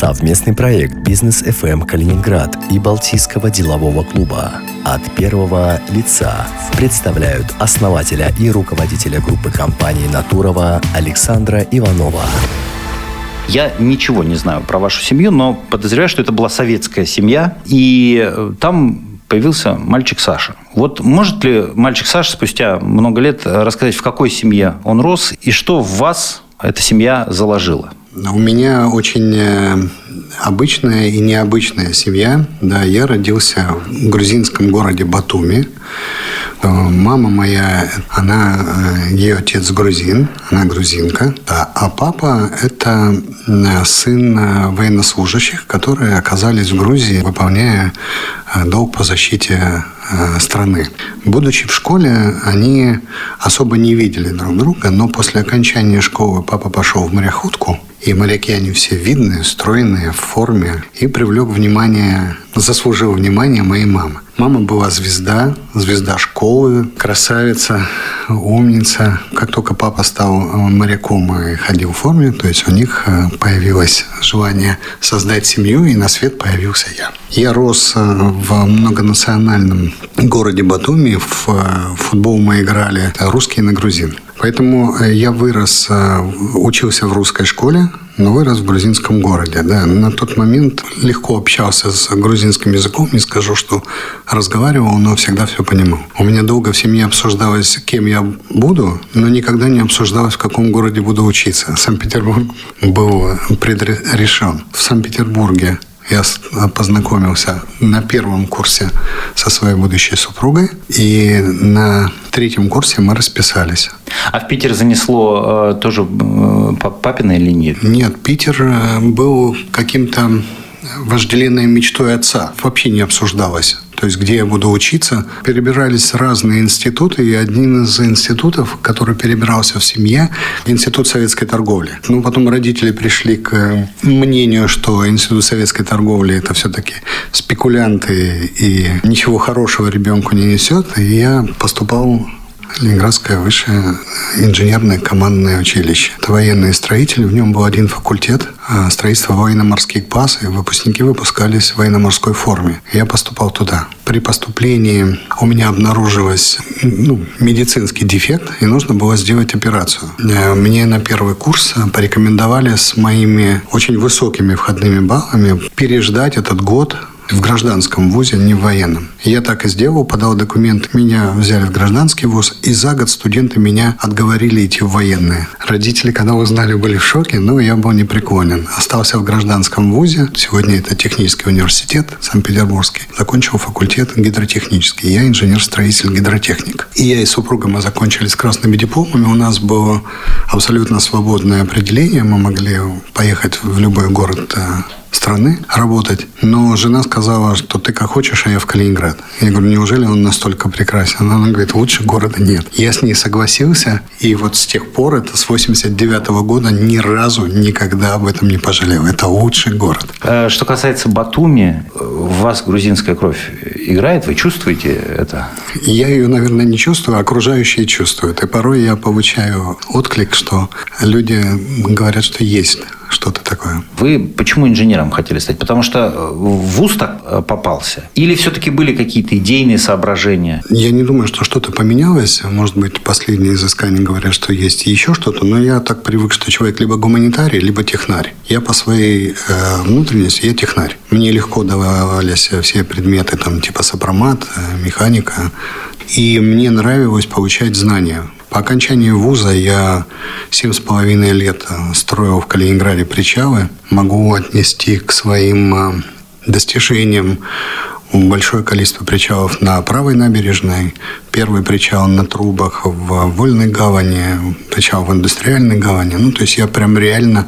Совместный проект «Бизнес FM Калининград» и Балтийского делового клуба от первого лица представляют основателя и руководителя группы компаний «Натурова» Александра Иванова. Я ничего не знаю про вашу семью, но подозреваю, что это была советская семья, и э, там появился мальчик Саша. Вот может ли мальчик Саша спустя много лет рассказать, в какой семье он рос и что в вас эта семья заложила? У меня очень э, обычная и необычная семья. Да, я родился в грузинском городе Батуми. Э, мама моя, она, э, ее отец грузин, она грузинка. Да, а папа – это сын военнослужащих, которые оказались в Грузии, выполняя долг по защите страны. Будучи в школе, они особо не видели друг друга, но после окончания школы папа пошел в мореходку – и моряки, они все видные, стройные, в форме. И привлек внимание, заслужил внимание моей мамы. Мама была звезда, звезда школы, красавица, умница. Как только папа стал э, моряком и ходил в форме, то есть у них э, появилось желание создать семью, и на свет появился я. Я рос э, в многонациональном городе Батуми. В футбол мы играли русские на грузин. Поэтому э, я вырос, э, учился в русской школе, но вырос в грузинском городе. Да. На тот момент легко общался с грузинским языком. Не скажу, что разговаривал, но всегда все понимал. У меня долго в семье обсуждалось, кем я буду, но никогда не обсуждалось, в каком городе буду учиться. Санкт-Петербург был предрешен. В Санкт-Петербурге я познакомился на первом курсе со своей будущей супругой, и на третьем курсе мы расписались. А в Питер занесло э, тоже э, папиной линии? Нет, Питер э, был каким-то вожделенной мечтой отца. Вообще не обсуждалось то есть где я буду учиться, перебирались разные институты, и один из институтов, который перебирался в семье, Институт советской торговли. Ну, потом родители пришли к мнению, что Институт советской торговли это все-таки спекулянты и ничего хорошего ребенку не несет, и я поступал Ленинградское высшее инженерное командное училище. Это военные строители, в нем был один факультет а, строительства военно-морских баз, и выпускники выпускались в военно-морской форме. Я поступал туда. При поступлении у меня обнаружилось ну, медицинский дефект, и нужно было сделать операцию. Э, мне на первый курс порекомендовали с моими очень высокими входными баллами переждать этот год в гражданском вузе, не в военном. Я так и сделал, подал документ, меня взяли в гражданский вуз, и за год студенты меня отговорили идти в военные. Родители, когда узнали, были в шоке, но я был непреклонен. Остался в гражданском вузе, сегодня это технический университет Санкт-Петербургский. Закончил факультет гидротехнический. Я инженер-строитель гидротехник. И я и супруга мы закончили с красными дипломами. У нас было абсолютно свободное определение. Мы могли поехать в любой город э, страны работать. Но жена сказала, что ты как хочешь, а я в Калининград. Я говорю, неужели он настолько прекрасен? Она говорит, лучше города нет. Я с ней согласился, и вот с тех пор, это с 89 -го года, ни разу никогда об этом не пожалел. Это лучший город. Э, что касается Батуми, в вас грузинская кровь играет? Вы чувствуете это? Я ее, наверное, не чувствую, а окружающие чувствуют. И порой я получаю отклик, что люди говорят, что есть что-то такое. Вы почему инженером хотели стать? Потому что э, в ВУЗ так э, попался? Или все-таки были какие-то идейные соображения? Я не думаю, что что-то поменялось. Может быть, последние изыскания говорят, что есть еще что-то. Но я так привык, что человек либо гуманитарий, либо технарь. Я по своей э, внутренности, я технарь. Мне легко давались все предметы, там, типа сопромат, э, механика. И мне нравилось получать знания. По окончании вуза я семь с половиной лет строил в Калининграде причалы. Могу отнести к своим э, достижениям большое количество причалов на правой набережной, первый причал на трубах в Вольной гавани, причал в Индустриальной гавани. Ну, то есть я прям реально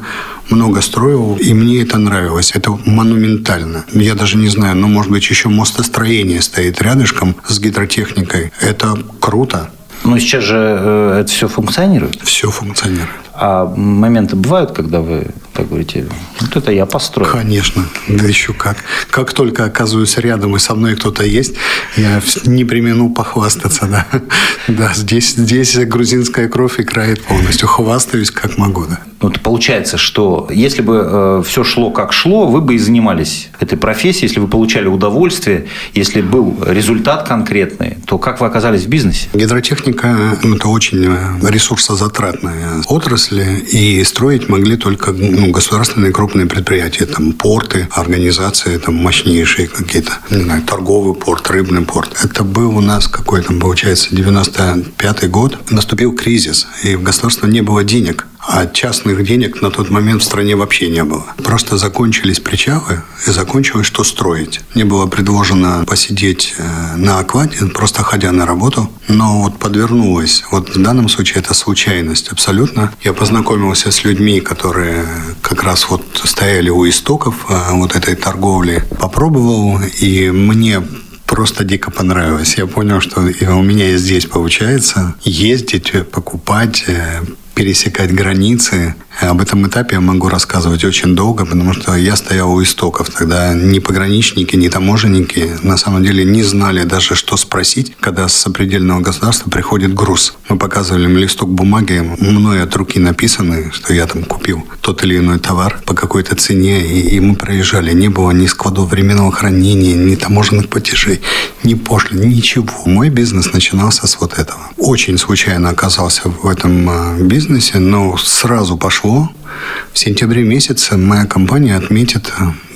много строил, и мне это нравилось. Это монументально. Я даже не знаю, ну, может быть, еще мостостроение стоит рядышком с гидротехникой. Это круто. Но сейчас же э, это все функционирует. Все функционирует. А моменты бывают, когда вы Так говорите, вот это я построил. Конечно, да еще как. Как только оказываюсь рядом и со мной кто-то есть, я не примену похвастаться, да. Да, здесь, здесь грузинская кровь играет полностью. Хвастаюсь как могу, да. Вот получается, что если бы э, все шло как шло, вы бы и занимались этой профессией, если вы получали удовольствие, если был результат конкретный, то как вы оказались в бизнесе? Гидротехника – это очень э, ресурсозатратная отрасль, и строить могли только ну, государственные крупные предприятия, там порты, организации, там мощнейшие какие-то, не знаю, торговый порт, рыбный порт. Это был у нас какой там, получается, 95-й год. Наступил кризис, и в государстве не было денег. А частных денег на тот момент в стране вообще не было. Просто закончились причалы и закончилось, что строить. Мне было предложено посидеть э, на аквате, просто ходя на работу. Но вот подвернулось. Вот в данном случае это случайность абсолютно. Я познакомился с людьми, которые как раз вот стояли у истоков э, вот этой торговли. Попробовал, и мне просто дико понравилось. Я понял, что у меня и здесь получается ездить, покупать, э, пересекать границы. Об этом этапе я могу рассказывать очень долго, потому что я стоял у истоков. Тогда ни пограничники, ни таможенники на самом деле не знали даже, что спросить, когда с сопредельного государства приходит груз. Мы показывали им листок бумаги, мной от руки написаны, что я там купил тот или иной товар по какой-то цене, и, и мы проезжали. Не было ни складов временного хранения, ни таможенных платежей, ни пошлин, ничего. Мой бизнес начинался с вот этого. Очень случайно оказался в этом а, бизнесе, бизнесе, но сразу пошло. В сентябре месяце моя компания отметит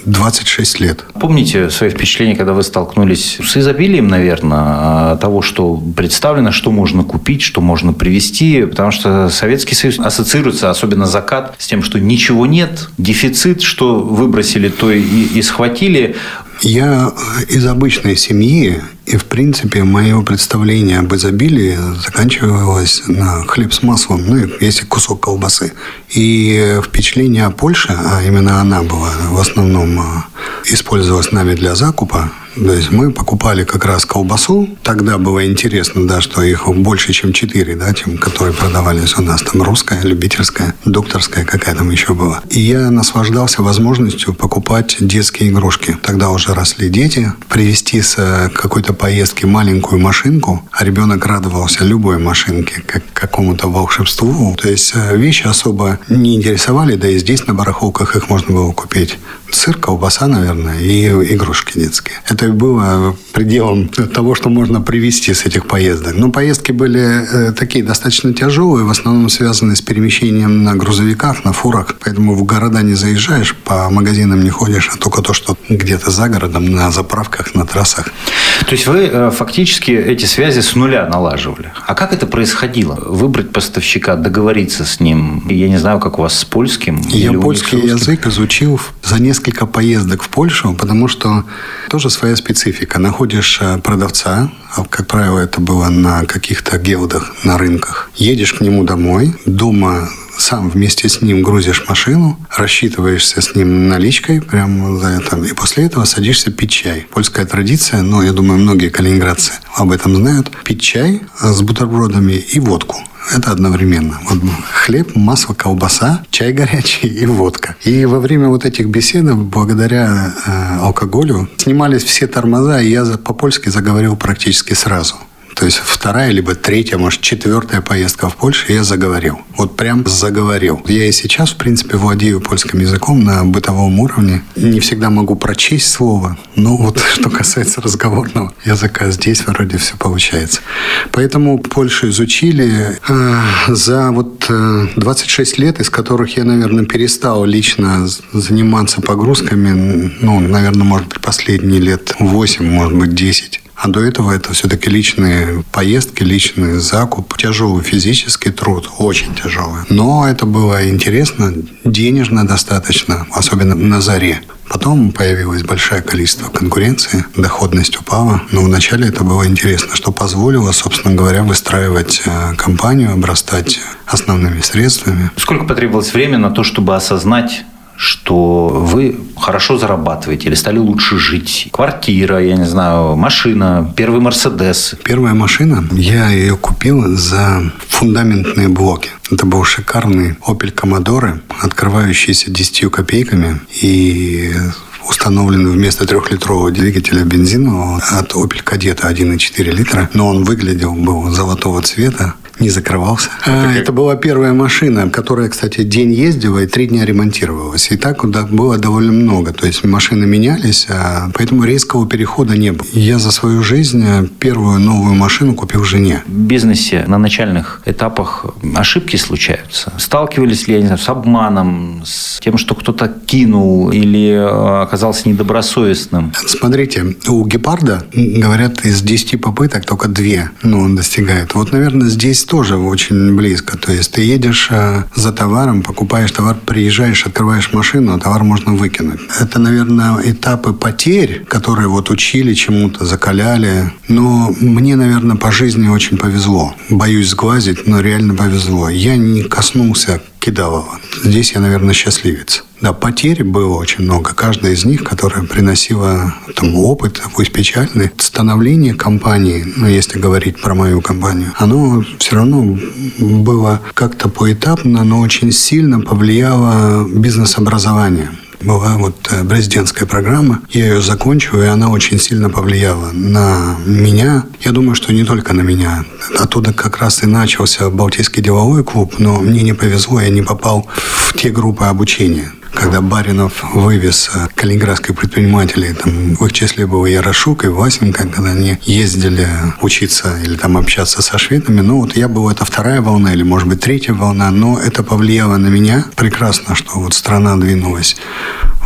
26 лет. Помните свои впечатления, когда вы столкнулись с изобилием, наверное, того, что представлено, что можно купить, что можно привезти? Потому что Советский Союз ассоциируется, особенно закат, с тем, что ничего нет, дефицит, что выбросили, то и, и схватили. Я из обычной семьи, и, в принципе, мое представление об изобилии заканчивалось на хлеб с маслом, ну, если кусок колбасы. И впечатление о Польше, а именно она была в основном а, использовалась нами для закупа, то есть мы покупали как раз колбасу. Тогда было интересно, да, что их больше, чем четыре, да, чем которые продавались у нас. Там русская, любительская, докторская, какая там еще была. И я наслаждался возможностью покупать детские игрушки. Тогда уже росли дети. Привезти с э, какой-то поездки маленькую машинку, а ребенок радовался любой машинке, как какому-то волшебству. То есть э, вещи особо не интересовали, да и здесь на барахолках их можно было купить. Сыр, колбаса, наверное, и игрушки детские. Это было пределом того, что можно привести с этих поездок. Но поездки были э, такие достаточно тяжелые, в основном связаны с перемещением на грузовиках, на фурах. Поэтому в города не заезжаешь, по магазинам не ходишь, а только то, что где-то за городом, на заправках, на трассах. То есть вы э, фактически эти связи с нуля налаживали. А как это происходило? Выбрать поставщика, договориться с ним? Я не знаю, как у вас с польским. Я польский язык изучил за несколько поездок в Польшу, потому что тоже своя специфика. Находишь э, продавца, а, как правило, это было на каких-то гелдах, на рынках. Едешь к нему домой, дома сам вместе с ним грузишь машину, рассчитываешься с ним наличкой прямо за это, и после этого садишься пить чай. Польская традиция, но я думаю, многие калининградцы об этом знают, пить чай с бутербродами и водку. Это одновременно. Вот хлеб, масло, колбаса, чай горячий и водка. И во время вот этих бесед, благодаря э, алкоголю, снимались все тормоза, и я по-польски заговорил практически сразу. То есть вторая, либо третья, может, четвертая поездка в Польшу, я заговорил. Вот прям заговорил. Я и сейчас, в принципе, владею польским языком на бытовом уровне. Не всегда могу прочесть слово, но вот что касается разговорного языка, здесь вроде все получается. Поэтому Польшу изучили э, за вот э, 26 лет, из которых я, наверное, перестал лично заниматься погрузками, ну, наверное, может быть, последние лет 8, может быть, 10. А до этого это все-таки личные поездки, личный закуп, тяжелый физический труд, очень тяжелый. Но это было интересно, денежно достаточно, особенно на заре. Потом появилось большое количество конкуренции, доходность упала. Но вначале это было интересно, что позволило, собственно говоря, выстраивать э, компанию, обрастать основными средствами. Сколько потребовалось времени на то, чтобы осознать что вы хорошо зарабатываете или стали лучше жить? Квартира, я не знаю, машина, первый Мерседес. Первая машина, я ее купил за фундаментные блоки. Это был шикарный Opel Commodore, открывающийся 10 копейками и установлен вместо трехлитрового двигателя бензинового от Opel Kadett 1,4 литра. Но он выглядел, был золотого цвета не закрывался. А, это была первая машина, которая, кстати, день ездила и три дня ремонтировалась. И так было довольно много. То есть машины менялись, а поэтому резкого перехода не было. Я за свою жизнь первую новую машину купил жене. В бизнесе на начальных этапах ошибки случаются. Сталкивались ли, я не знаю, с обманом, с тем, что кто-то кинул или э, оказался недобросовестным? Смотрите, у гепарда, говорят, из 10 попыток только две ну, он достигает. Вот, наверное, здесь тоже очень близко. То есть ты едешь э, за товаром, покупаешь товар, приезжаешь, открываешь машину, а товар можно выкинуть. Это, наверное, этапы потерь, которые вот учили чему-то, закаляли. Но мне, наверное, по жизни очень повезло. Боюсь сглазить, но реально повезло. Я не коснулся Кидалова. Здесь я, наверное, счастливец. Да, потерь было очень много. Каждая из них, которая приносила там, опыт, пусть печальный, становление компании, ну, если говорить про мою компанию, оно все равно было как-то поэтапно, но очень сильно повлияло бизнес-образование была вот э, президентская программа. Я ее закончил, и она очень сильно повлияла на меня. Я думаю, что не только на меня. Оттуда как раз и начался Балтийский деловой клуб, но мне не повезло, я не попал в те группы обучения когда Баринов вывез э, калининградских предпринимателей, там, в их числе был и Ярошук, и Васенко, когда они ездили учиться или там общаться со шведами. Ну, вот я был, это вторая волна или, может быть, третья волна, но это повлияло на меня прекрасно, что вот страна двинулась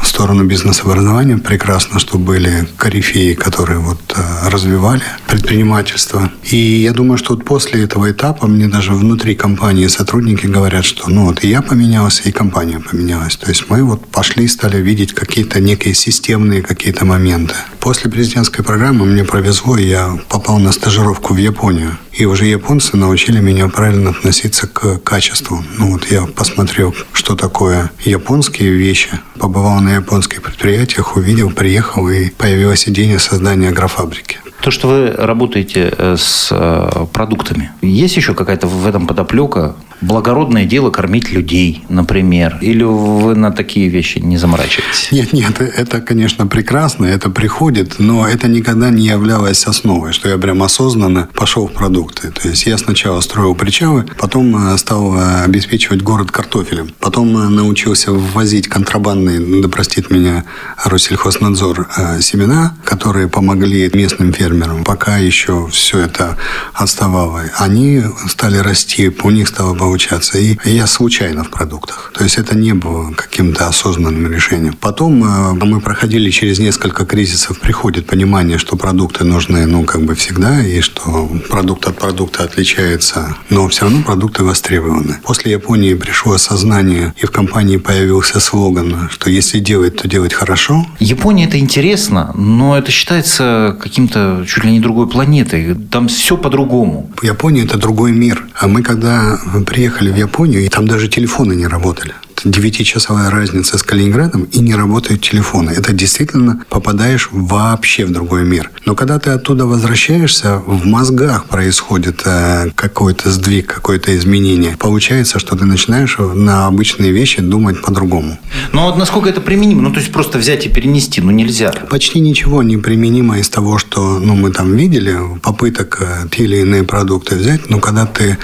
сторону бизнес-образования. Прекрасно, что были корифеи, которые вот э, развивали предпринимательство. И я думаю, что вот после этого этапа мне даже внутри компании сотрудники говорят, что ну вот и я поменялся, и компания поменялась. То есть мы вот пошли, стали видеть какие-то некие системные какие-то моменты. После президентской программы мне повезло, и я попал на стажировку в Японию. И уже японцы научили меня правильно относиться к качеству. Ну вот я посмотрел, что такое японские вещи, побывал на японских предприятиях, увидел, приехал, и появилась идея создания агрофабрики. То, что вы работаете э, с э, продуктами, есть еще какая-то в этом подоплека? Благородное дело кормить людей, например. Или вы на такие вещи не заморачиваетесь? Нет, нет, это, конечно, прекрасно, это приходит, но это никогда не являлось основой, что я прям осознанно пошел в продукты. То есть я сначала строил причалы, потом э, стал обеспечивать город картофелем, потом научился ввозить контрабандные, да простит меня Россельхознадзор, семена, которые помогли местным фермерам, пока еще все это отставало. Они стали расти, у них стало получаться. И я случайно в продуктах. То есть это не было каким-то осознанным решением. Потом э, мы проходили через несколько кризисов, приходит понимание, что продукты нужны, ну, как бы всегда, и что продукт от продукта отличается, но все равно продукты востребованы. После Японии пришло осознание, и в компании появился слоган, что если делать, то делать хорошо. Япония это интересно, но это считается каким-то чуть ли не другой планетой. Там все по-другому. Япония – это другой мир. А мы, когда приехали в Японию, и там даже телефоны не работали девятичасовая разница с Калининградом и не работают телефоны. Это действительно попадаешь вообще в другой мир. Но когда ты оттуда возвращаешься, в мозгах происходит э, какой-то сдвиг, какое-то изменение. Получается, что ты начинаешь на обычные вещи думать по-другому. Но вот насколько это применимо? Ну, то есть просто взять и перенести, ну, нельзя. Почти ничего не применимо из того, что ну, мы там видели, попыток э, те или иные продукты взять. Но когда ты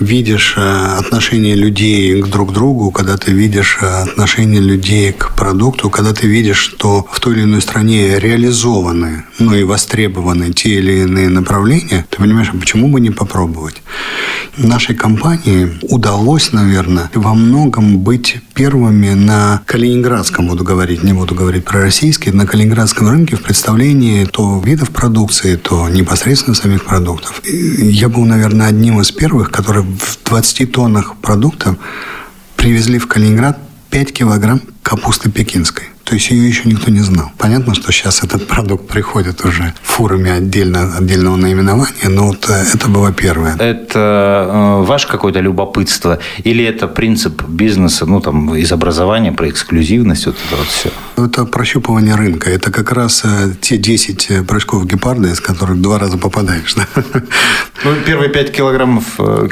видишь э, отношение людей к друг другу, когда ты видишь э, отношение людей к продукту, когда ты видишь, что в той или иной стране реализованы, ну и востребованы те или иные направления, ты понимаешь, а почему бы не попробовать? Нашей компании удалось, наверное, во многом быть первыми на калининградском, буду говорить, не буду говорить про российский, на калининградском рынке в представлении то видов продукции, то непосредственно самих продуктов. Я был, наверное, одним из первых, который в 20 тоннах продуктов привезли в Калининград 5 килограмм капусты пекинской. То есть ее еще никто не знал. Понятно, что сейчас этот продукт приходит уже фурами отдельно, отдельного наименования, но вот э, это было первое. Это э, ваше какое-то любопытство или это принцип бизнеса, ну там из образования про эксклюзивность, вот это вот все? Это прощупывание рынка. Это как раз э, те 10 э, прыжков гепарда, из которых два раза попадаешь. Да? Ну, первые 5 килограммов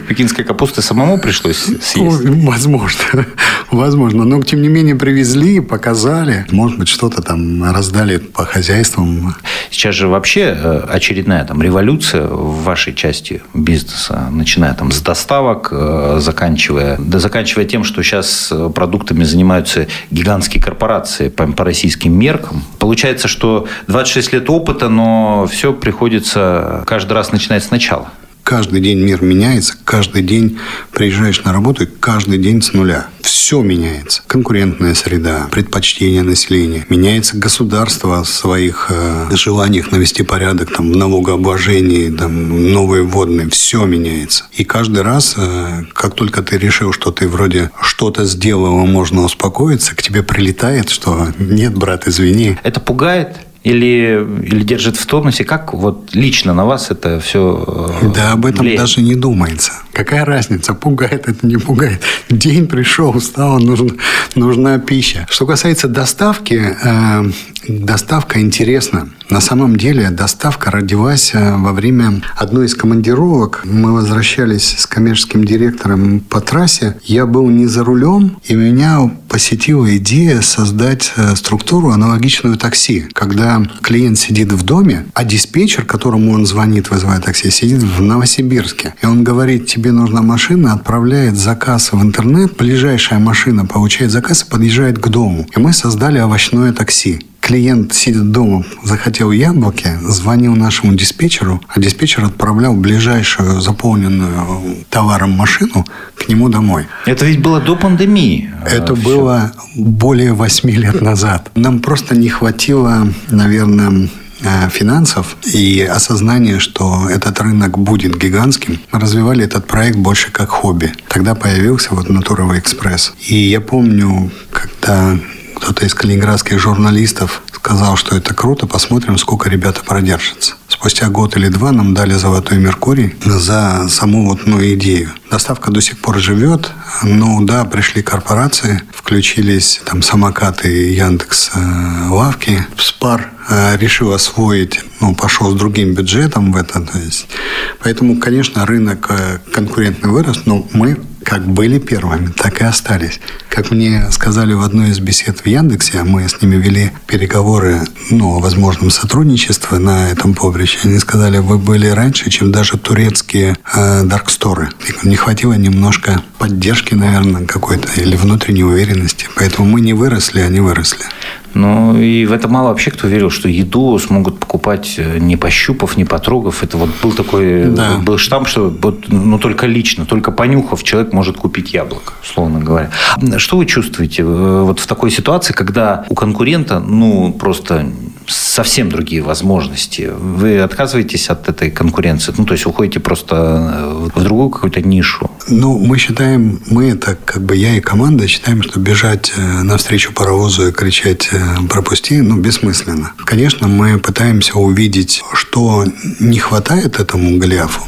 пекинской капусты самому пришлось съесть? Ну, возможно. Возможно. Но, тем не менее, привезли, показали. Может быть, что-то там раздали по хозяйствам. Сейчас же вообще очередная там революция в вашей части бизнеса, начиная там с доставок, заканчивая, да, заканчивая тем, что сейчас продуктами занимаются гигантские корпорации, по российским меркам. Получается, что 26 лет опыта, но все приходится каждый раз начинать сначала. Каждый день мир меняется, каждый день приезжаешь на работу, и каждый день с нуля. Все меняется. Конкурентная среда, предпочтения населения. Меняется государство в своих э, желаниях навести порядок, там, в налогообложении, там, новые вводные. Все меняется. И каждый раз, э, как только ты решил, что ты вроде что-то сделал, можно успокоиться, к тебе прилетает, что нет, брат, извини. Это пугает? Или, или держит в тонусе? Как вот лично на вас это все э, Да об этом влияет? даже не думается. Какая разница, пугает это, не пугает. День пришел, устал, нужна, нужна пища. Что касается доставки, э, доставка интересна. На самом деле доставка родилась э, во время одной из командировок. Мы возвращались с коммерческим директором по трассе. Я был не за рулем, и меня посетила идея создать э, структуру аналогичную такси. Когда клиент сидит в доме, а диспетчер, которому он звонит, вызывая такси, сидит в Новосибирске. И он говорит, тебе нужна машина, отправляет заказ в интернет, ближайшая машина получает заказ и подъезжает к дому. И мы создали овощное такси клиент, сидя дома, захотел яблоки, звонил нашему диспетчеру, а диспетчер отправлял ближайшую заполненную товаром машину к нему домой. Это ведь было до пандемии. Это все. было более восьми лет назад. Нам просто не хватило, наверное, э, финансов и осознание, что этот рынок будет гигантским, мы развивали этот проект больше как хобби. Тогда появился вот Натуровый экспресс. И я помню, когда кто-то из калининградских журналистов сказал, что это круто, посмотрим, сколько ребята продержатся. Спустя год или два нам дали «Золотой Меркурий» за саму вот ну, идею. Доставка до сих пор живет, но да, пришли корпорации, включились там самокаты Яндекс э, лавки. Спар э, решил освоить, ну, пошел с другим бюджетом в это. То есть, поэтому, конечно, рынок э, конкурентный вырос, но мы как были первыми, так и остались. Как мне сказали в одной из бесед в Яндексе, мы с ними вели переговоры ну, о возможном сотрудничестве на этом поприще, они сказали, вы были раньше, чем даже турецкие э, дарксторы. Не хватило немножко поддержки, наверное, какой-то или внутренней уверенности. Поэтому мы не выросли, они выросли. Ну, и в это мало вообще кто верил, что еду смогут покупать э, не пощупав, не потрогав. Это вот был такой да. был штамп, что вот, ну, только лично, только понюхав, человек может купить яблоко, условно говоря. Что вы чувствуете э, вот в такой ситуации, когда у конкурента, ну, просто совсем другие возможности. Вы отказываетесь от этой конкуренции? Ну, то есть уходите просто э, в другую какую-то нишу? Ну, мы считаем, мы это как бы я и команда считаем, что бежать э, навстречу паровозу и кричать э, «пропусти», ну, бессмысленно. Конечно, мы пытаемся увидеть, что не хватает этому Голиафу,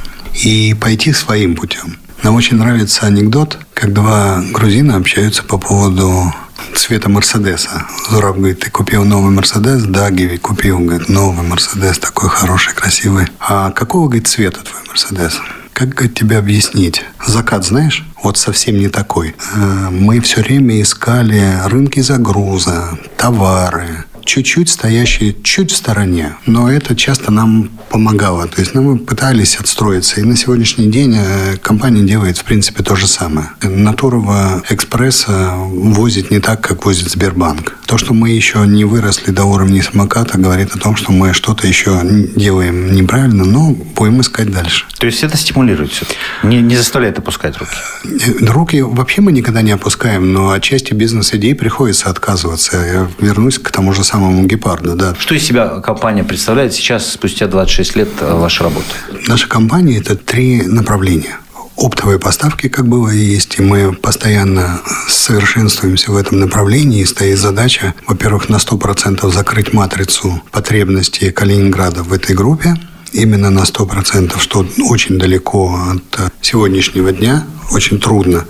и пойти своим путем. Нам очень нравится анекдот, как два грузина общаются по поводу цвета Мерседеса. Зураб говорит, ты купил новый Мерседес? Да, Гиви, купил. Говорит, новый Мерседес, такой хороший, красивый. А какого, говорит, цвета твой Мерседес? Как говорит, тебе объяснить? Закат знаешь? Вот совсем не такой. Э, мы все время искали рынки загруза, товары, чуть-чуть стоящие чуть в стороне. Но это часто нам помогало. То есть ну, мы пытались отстроиться. И на сегодняшний день э, компания делает, в принципе, то же самое. Натурова экспресса возит не так, как возит Сбербанк. То, что мы еще не выросли до уровня самоката, говорит о том, что мы что-то еще делаем неправильно, но будем искать дальше. То есть это стимулирует все не, не заставляет опускать руки? Э, руки вообще мы никогда не опускаем, но от части бизнес-идей приходится отказываться. Я вернусь к тому же самому гепарду. Да. Что из себя компания представляет сейчас, спустя 26 лет э, вашей работы? Наша компания – это три направления. оптовые поставки, как было и есть, и мы постоянно совершенствуемся в этом направлении, и стоит задача, во-первых, на 100% закрыть матрицу потребностей Калининграда в этой группе, именно на 100%, что очень далеко от сегодняшнего дня, очень трудно.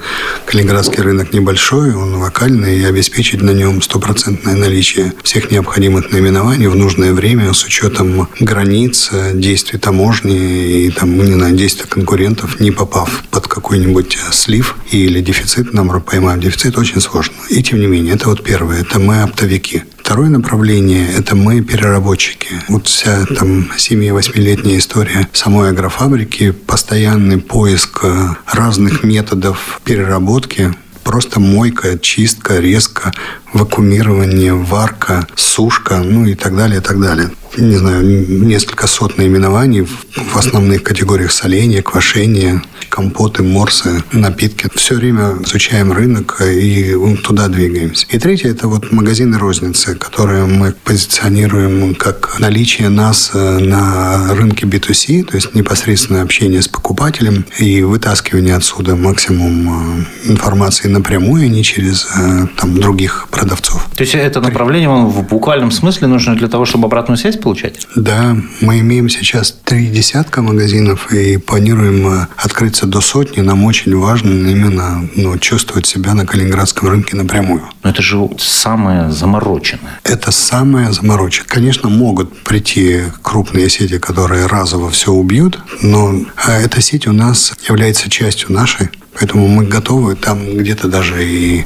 Калининградский рынок небольшой, он локальный, и обеспечить на нем стопроцентное наличие всех необходимых наименований в нужное время с учетом границ, действий таможни и там, не знаю, действий конкурентов, не попав под какой-нибудь слив или дефицит, нам поймаем дефицит, очень сложно. И тем не менее, это вот первое, это мы оптовики. Второе направление – это мы переработчики. Вот вся там 7-8-летняя история самой агрофабрики, постоянный поиск разных методов переработки, просто мойка, чистка, резка, вакуумирование, варка, сушка, ну и так далее, и так далее не знаю, несколько сот наименований в основных категориях соления, квашения, компоты, морсы, напитки. Все время изучаем рынок и туда двигаемся. И третье – это вот магазины розницы, которые мы позиционируем как наличие нас э, на рынке B2C, то есть непосредственное общение с покупателем и вытаскивание отсюда максимум э, информации напрямую, а не через э, там, других продавцов. То есть это направление вам в буквальном смысле нужно для того, чтобы обратную связь получать? Да, мы имеем сейчас три десятка магазинов и планируем э, открыться до сотни. Нам очень важно именно ну, чувствовать себя на калининградском рынке напрямую. Но это же самое замороченное. Это самое замороченное. Конечно, могут прийти крупные сети, которые разово все убьют, но э, эта сеть у нас является частью нашей. Поэтому мы готовы там где-то даже и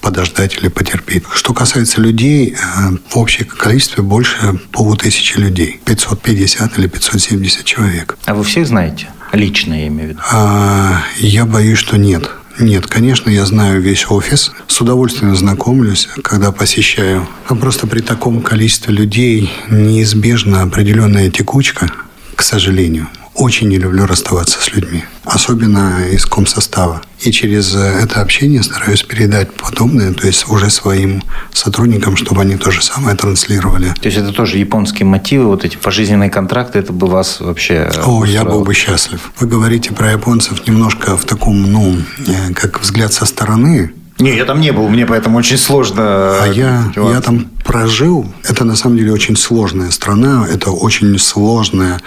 подождать или потерпеть. Что касается людей, э, в общем количестве больше полутысячи людей. 550 или 570 человек. А вы всех знаете? Лично я имею в виду. А, я боюсь, что нет. Нет, конечно, я знаю весь офис. С удовольствием знакомлюсь, когда посещаю. А просто при таком количестве людей неизбежна определенная текучка, к сожалению. Очень не люблю расставаться с людьми, особенно из комсостава. И через это общение стараюсь передать подобное, то есть уже своим сотрудникам, чтобы они то же самое транслировали. То есть это тоже японские мотивы, вот эти пожизненные контракты, это бы вас вообще О, устроило? я был бы счастлив. Вы говорите про японцев немножко в таком, ну, э, как взгляд со стороны, не, я там не был, мне поэтому очень сложно. А я, я там прожил. Это на самом деле очень сложная страна, это очень сложная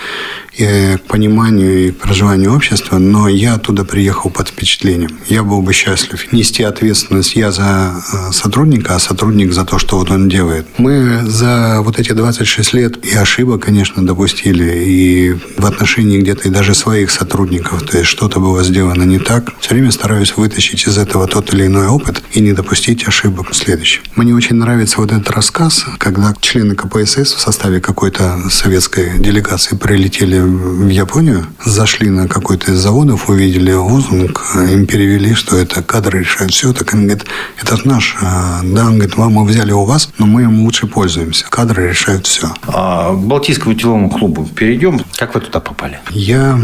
и к пониманию и проживанию общества, но я оттуда приехал под впечатлением. Я был бы счастлив нести ответственность я за э, сотрудника, а сотрудник за то, что вот он делает. Мы за вот эти 26 лет и ошибок, конечно, допустили, и в отношении где-то и даже своих сотрудников, то есть что-то было сделано не так. Все время стараюсь вытащить из этого тот или иной опыт и не допустить ошибок в следующем. Мне очень нравится вот этот рассказ, когда члены КПСС в составе какой-то советской делегации прилетели в Японию, зашли на какой-то из заводов, увидели лозунг, им перевели, что это кадры решают все. Так он говорит, это же наш. А, да, он говорит, вам мы взяли у вас, но мы им лучше пользуемся. Кадры решают все. А к Балтийскому путевому клубу перейдем. Как вы туда попали? Я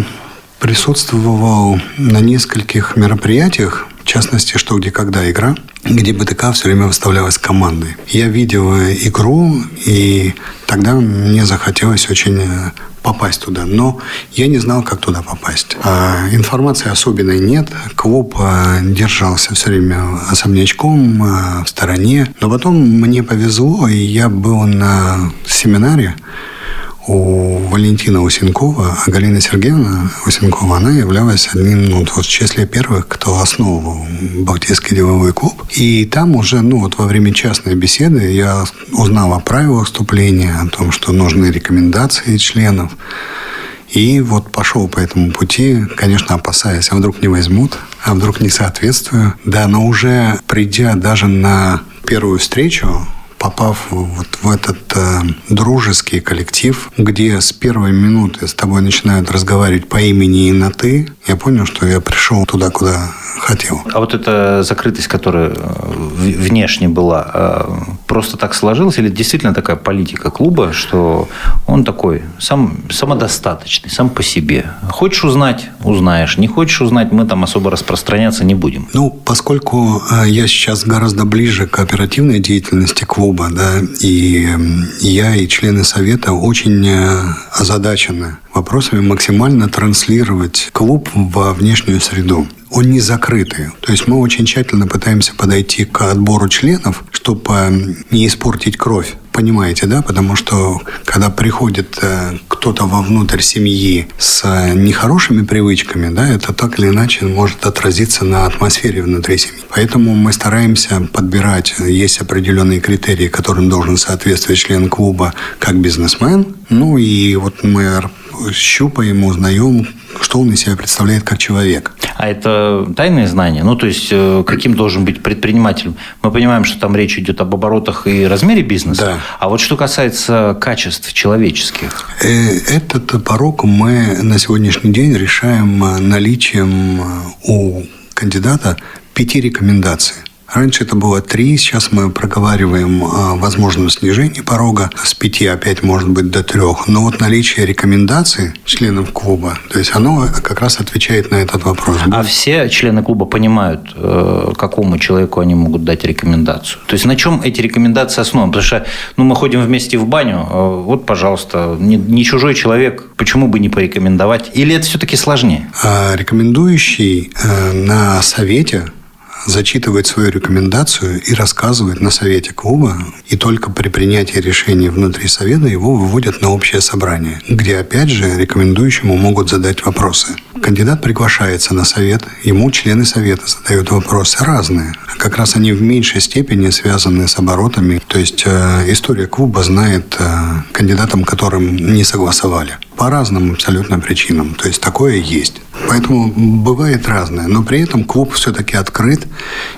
присутствовал на нескольких мероприятиях, в частности, что, где, когда игра, где БТК все время выставлялась командой. Я видел игру, и тогда мне захотелось очень э, попасть туда, но я не знал, как туда попасть. А информации особенной нет. Клуб а, держался все время особнячком, в стороне. Но потом мне повезло, и я был на семинаре у Валентина Усенкова, а Галина Сергеевна Усенкова, она являлась одним ну, вот, в числе первых, кто основывал Балтийский деловой клуб. И там уже, ну, вот во время частной беседы я узнал о правилах вступления, о том, что нужны рекомендации членов. И вот пошел по этому пути, конечно, опасаясь, а вдруг не возьмут, а вдруг не соответствую. Да, но уже придя даже на первую встречу, попав вот в этот э, дружеский коллектив, где с первой минуты с тобой начинают разговаривать по имени и на «ты», я понял, что я пришел туда, куда хотел. А вот эта закрытость, которая э, внешне была, э, просто так сложилось, или действительно такая политика клуба, что он такой сам, самодостаточный, сам по себе. Хочешь узнать – узнаешь. Не хочешь узнать – мы там особо распространяться не будем. Ну, поскольку э, я сейчас гораздо ближе к оперативной деятельности клуба, да, и я и члены совета очень э, озадачены вопросами максимально транслировать клуб во внешнюю среду он не закрытый. То есть мы очень тщательно пытаемся подойти к отбору членов, чтобы не испортить кровь. Понимаете, да? Потому что когда приходит э, кто-то вовнутрь семьи с нехорошими привычками, да, это так или иначе может отразиться на атмосфере внутри семьи. Поэтому мы стараемся подбирать, есть определенные критерии, которым должен соответствовать член клуба как бизнесмен. Ну и вот мы щупаем, узнаем, что он из себя представляет как человек. А это тайные знания? Ну, то есть, э, каким должен быть предприниматель? Мы понимаем, что там речь идет об оборотах и размере бизнеса. Да. А вот что касается качеств человеческих? Э, этот порог мы на сегодняшний день решаем наличием у кандидата пяти рекомендаций. Раньше это было три, сейчас мы проговариваем о возможном снижении порога с пяти опять может быть до трех. Но вот наличие рекомендаций членов клуба, то есть оно как раз отвечает на этот вопрос. А все члены клуба понимают, э, какому человеку они могут дать рекомендацию? То есть на чем эти рекомендации основаны? Потому что ну, мы ходим вместе в баню, э, вот, пожалуйста, не, не чужой человек, почему бы не порекомендовать? Или это все-таки сложнее? А рекомендующий э, на совете зачитывает свою рекомендацию и рассказывает на совете клуба, и только при принятии решения внутри совета его выводят на общее собрание, где опять же рекомендующему могут задать вопросы. Кандидат приглашается на совет, ему члены совета задают вопросы разные. Как раз они в меньшей степени связаны с оборотами. То есть э, история клуба знает э, кандидатам, которым не согласовали. По разным абсолютно причинам. То есть такое есть. Поэтому бывает разное. Но при этом клуб все-таки открыт,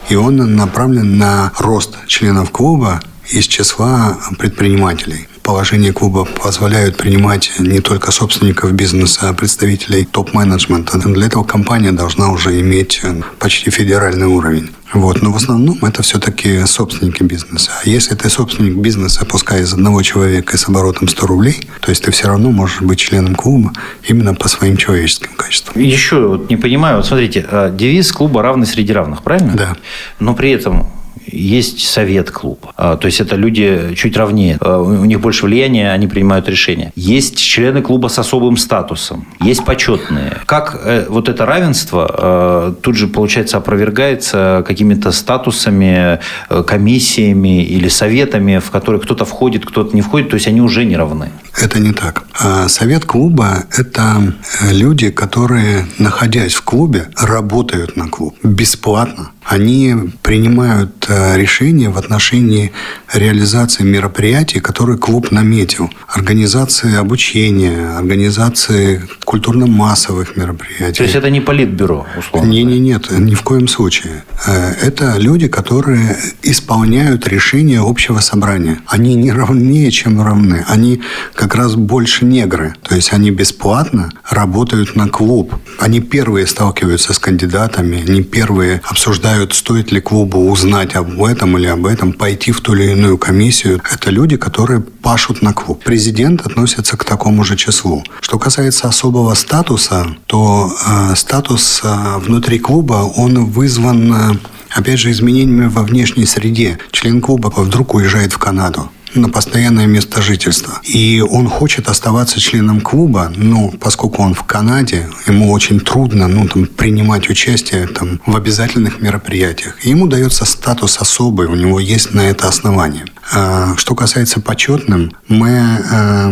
и он направлен на рост членов клуба из числа предпринимателей положение клуба позволяют принимать не только собственников бизнеса, а представителей топ-менеджмента. Для этого компания должна уже иметь э, почти федеральный уровень. Вот. Но в основном это все-таки собственники бизнеса. А если ты собственник бизнеса, пускай из одного человека и с оборотом 100 рублей, то есть ты все равно можешь быть членом клуба именно по своим человеческим качествам. Еще вот не понимаю, вот смотрите, а девиз клуба равный среди равных, правильно? Да. Но при этом есть совет клуба. А, то есть это люди чуть равнее. А, у них больше влияния, они принимают решения. Есть члены клуба с особым статусом. Есть почетные. Как э, вот это равенство а, тут же, получается, опровергается какими-то статусами, э, комиссиями или советами, в которые кто-то входит, кто-то не входит. То есть они уже не равны. Это не так. Совет клуба – это э, люди, которые, находясь в клубе, работают на клуб бесплатно они принимают э, решения в отношении реализации мероприятий, которые клуб наметил. Организации обучения, организации культурно-массовых мероприятий. То есть это не политбюро, условно? Не, не, нет, ни в коем случае. Э, это люди, которые исполняют решения общего собрания. Они не равнее, чем равны. Они как раз больше негры. То есть они бесплатно работают на клуб. Они первые сталкиваются с кандидатами, они первые обсуждают стоит ли клубу узнать об этом или об этом, пойти в ту или иную комиссию. Это люди, которые пашут на клуб. Президент относится к такому же числу. Что касается особого статуса, то э, статус э, внутри клуба, он вызван, э, опять же, изменениями во внешней среде. Член клуба вдруг уезжает в Канаду на постоянное место жительства. И он хочет оставаться членом клуба, но поскольку он в Канаде, ему очень трудно ну, там, принимать участие там, в обязательных мероприятиях. Ему дается статус особый, у него есть на это основание. А, что касается почетным, мы а,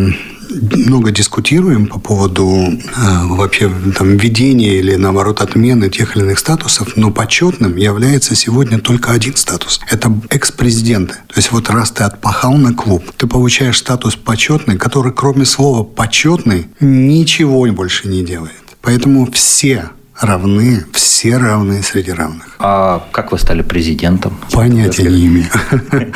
много дискутируем по поводу э, вообще там, введения или, наоборот, отмены тех или иных статусов, но почетным является сегодня только один статус. Это экс-президенты. То есть вот раз ты отпахал на клуб, ты получаешь статус почетный, который кроме слова «почетный» ничего больше не делает. Поэтому все равны, все равны среди равных. А как вы стали президентом? Понятия не имею.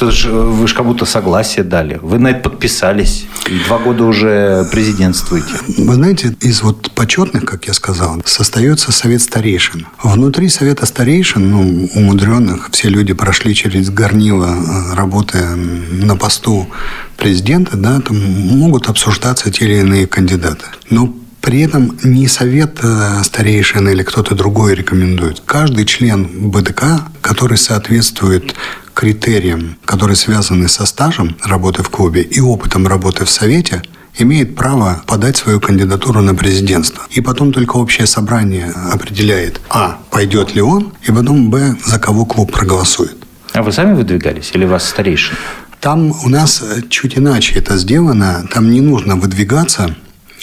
Же, вы же как будто согласие дали. Вы на это подписались. Два года уже президентствуете. Вы знаете, из вот почетных, как я сказал, состоится совет старейшин. Внутри совета старейшин, ну, умудренных, все люди прошли через горнило, э, работая на посту президента, да, там могут обсуждаться те или иные кандидаты. Но при этом не совет э, старейшин или кто-то другой рекомендует. Каждый член БДК, который соответствует критериям, которые связаны со стажем работы в клубе и опытом работы в совете, имеет право подать свою кандидатуру на президентство. И потом только общее собрание определяет, а, пойдет ли он, и потом, б, за кого клуб проголосует. А вы сами выдвигались или вас старейшин? Там у нас чуть иначе это сделано. Там не нужно выдвигаться.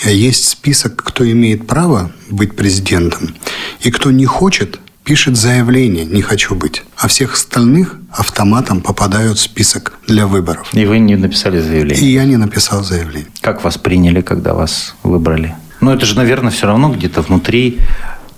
Есть список, кто имеет право быть президентом, и кто не хочет, пишет заявление «не хочу быть», а всех остальных автоматом попадают в список для выборов. И вы не написали заявление? И я не написал заявление. Как вас приняли, когда вас выбрали? Ну, это же, наверное, все равно где-то внутри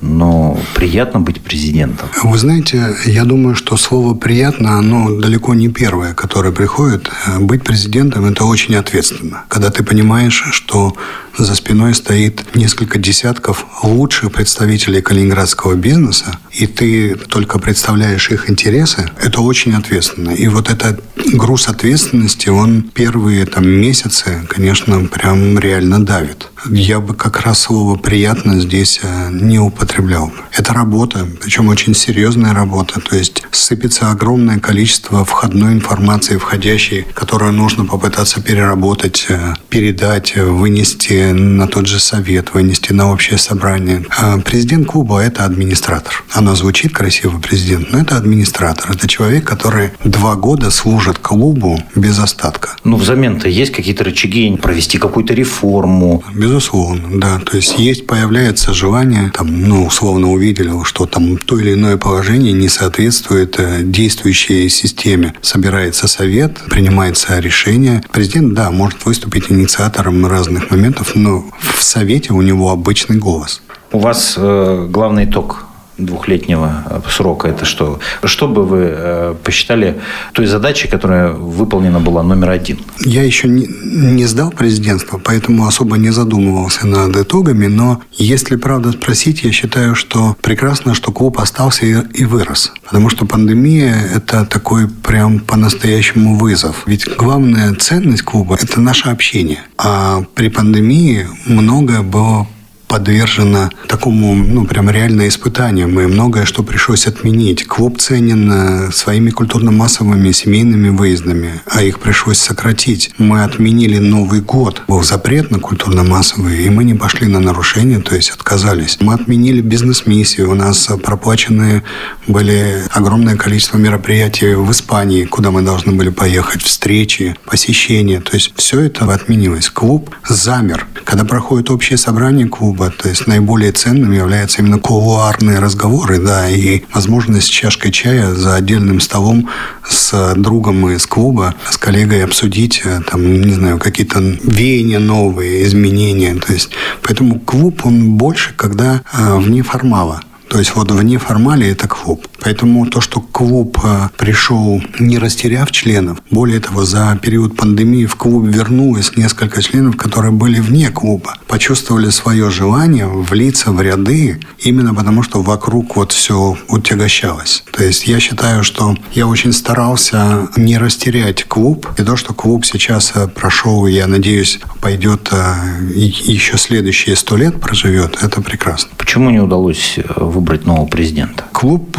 но приятно быть президентом. Вы знаете, я думаю, что слово «приятно», оно далеко не первое, которое приходит. Быть президентом – это очень ответственно. Когда ты понимаешь, что за спиной стоит несколько десятков лучших представителей калининградского бизнеса, и ты только представляешь их интересы, это очень ответственно. И вот этот груз ответственности, он первые там, месяцы, конечно, прям реально давит. Я бы как раз слово «приятно» здесь э, не употреблял. Это работа, причем очень серьезная работа. То есть сыпется огромное количество входной информации, входящей, которую нужно попытаться переработать, э, передать, вынести на тот же совет, вынести на общее собрание. А президент клуба – это администратор. Оно звучит красиво, президент, но это администратор. Это человек, который два года служит клубу без остатка. Ну, взамен-то есть какие-то рычаги провести какую-то реформу? Безусловно, да. То есть есть, появляется желание, там, ну, условно увидели, что там то или иное положение не соответствует э, действующей системе. Собирается совет, принимается решение. Президент, да, может выступить инициатором разных моментов, но в Совете у него обычный голос. У вас э, главный итог двухлетнего срока это что? Что бы вы э, посчитали той задачей, которая выполнена была номер один? Я еще не, сдал президентство, поэтому особо не задумывался над итогами, но если правда спросить, я считаю, что прекрасно, что клуб остался и вырос. Потому что пандемия – это такой прям по-настоящему вызов. Ведь главная ценность клуба – это наше общение. А при пандемии многое было подвержена такому, ну, прям реально испытаниям. И многое, что пришлось отменить. Клуб ценен э, своими культурно-массовыми семейными выездами, а их пришлось сократить. Мы отменили Новый год. Был запрет на культурно-массовые, и мы не пошли на нарушение, то есть отказались. Мы отменили бизнес-миссию. У нас проплачены были огромное количество мероприятий в Испании, куда мы должны были поехать, встречи, посещения. То есть все это отменилось. Клуб замер. Когда проходит общее собрание клуба, клуба. То есть наиболее ценным являются именно кулуарные разговоры, да, и возможность с чашкой чая за отдельным столом с другом из клуба, с коллегой обсудить, э, там, не знаю, какие-то веяния новые, изменения. То есть, поэтому клуб, он больше, когда э, вне формала. То есть вот вне формали это клуб. Поэтому то, что клуб э, пришел, не растеряв членов, более того, за период пандемии в клуб вернулось несколько членов, которые были вне клуба, почувствовали свое желание влиться в ряды именно потому, что вокруг вот все утягощалось. То есть я считаю, что я очень старался не растерять клуб, и то, что клуб сейчас э, прошел, я надеюсь, пойдет э, еще следующие сто лет проживет, это прекрасно. Почему не удалось выбрать нового президента? Клуб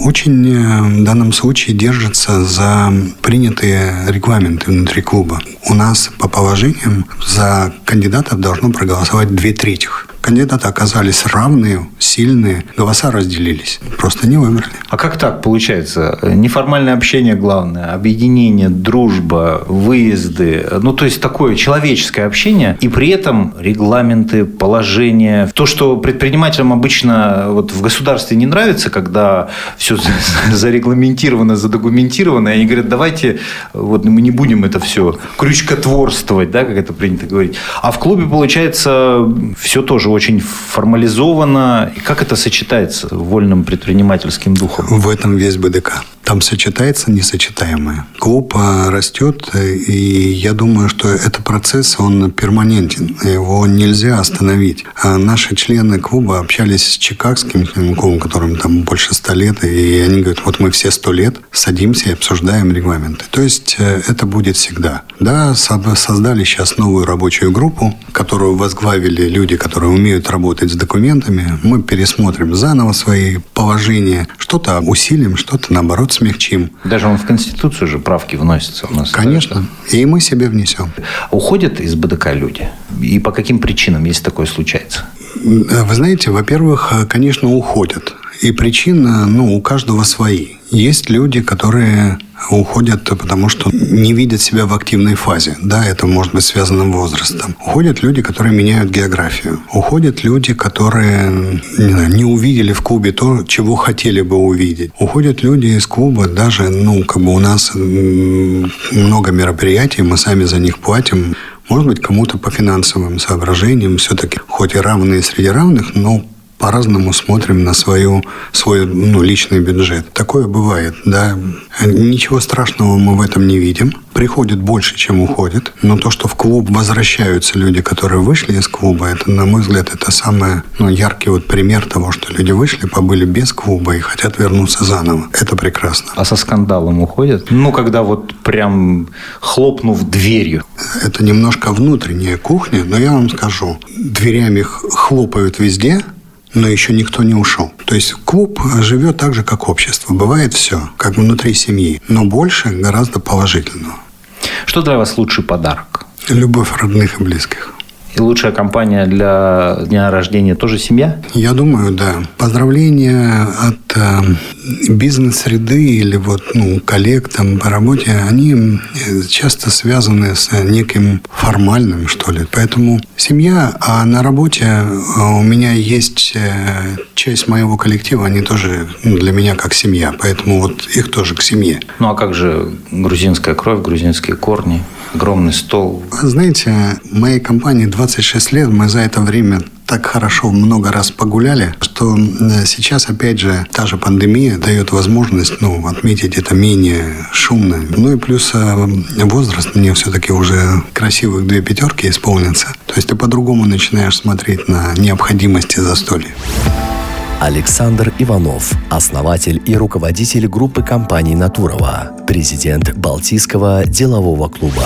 очень э, в данном случае держится за принятые регламенты внутри клуба. У нас по положениям за кандидатов должно проголосовать две трети кандидаты оказались равные, сильные, голоса разделились. Просто не выбрали. А как так получается? Неформальное общение главное, объединение, дружба, выезды. Ну, то есть такое человеческое общение. И при этом регламенты, положения. То, что предпринимателям обычно вот в государстве не нравится, когда все зарегламентировано, задокументировано, и они говорят, давайте вот мы не будем это все крючкотворствовать, да, как это принято говорить. А в клубе, получается, все тоже очень формализовано. И как это сочетается с вольным предпринимательским духом? В этом весь БДК. Там сочетается несочетаемое. Клуб а, растет, и я думаю, что этот процесс, он перманентен. Его нельзя остановить. А наши члены клуба общались с чикагским клубом, которым там больше ста лет, и они говорят, вот мы все сто лет садимся и обсуждаем регламенты. То есть э, это будет всегда. Да, создали сейчас новую рабочую группу, которую возглавили люди, которые умеют работать с документами. Мы пересмотрим заново свои положения, что-то усилим, что-то наоборот смягчим. Даже он в Конституцию же правки вносятся у нас. Конечно. И мы себе внесем. Уходят из БДК люди? И по каким причинам, если такое случается? Вы знаете, во-первых, конечно, уходят. И причина, ну, у каждого свои. Есть люди, которые уходят, потому что не видят себя в активной фазе. Да, это может быть связано с возрастом. Уходят люди, которые меняют географию. Уходят люди, которые не, знаю, не увидели в клубе то, чего хотели бы увидеть. Уходят люди из клуба, даже, ну, как бы у нас много мероприятий, мы сами за них платим. Может быть, кому-то по финансовым соображениям все-таки, хоть и равные среди равных, но по-разному смотрим на свою, свой ну, личный бюджет. Такое бывает, да. Ничего страшного мы в этом не видим. Приходит больше, чем уходит. Но то, что в клуб возвращаются люди, которые вышли из клуба, это, на мой взгляд, это самый ну, яркий вот пример того, что люди вышли, побыли без клуба и хотят вернуться заново. Это прекрасно. А со скандалом уходят? Ну, когда вот прям хлопнув дверью. Это немножко внутренняя кухня, но я вам скажу, дверями хлопают везде, но еще никто не ушел. То есть клуб живет так же, как общество. Бывает все, как внутри семьи, но больше гораздо положительного. Что для вас лучший подарок? Любовь родных и близких. И лучшая компания для дня рождения тоже семья? Я думаю, да. Поздравления от э, бизнес-среды или вот, ну, коллег там по работе, они э, часто связаны с неким формальным, что ли. Поэтому семья, а на работе э, у меня есть э, часть моего коллектива, они тоже ну, для меня как семья. Поэтому вот их тоже к семье. Ну, а как же грузинская кровь, грузинские корни? огромный стол. Знаете, моей компании 26 лет, мы за это время так хорошо много раз погуляли, что сейчас, опять же, та же пандемия дает возможность ну, отметить это менее шумно. Ну и плюс э, возраст мне все-таки уже красивых две пятерки исполнится. То есть ты по-другому начинаешь смотреть на необходимости застолья. Александр Иванов, основатель и руководитель группы компаний «Натурова», президент Балтийского делового клуба.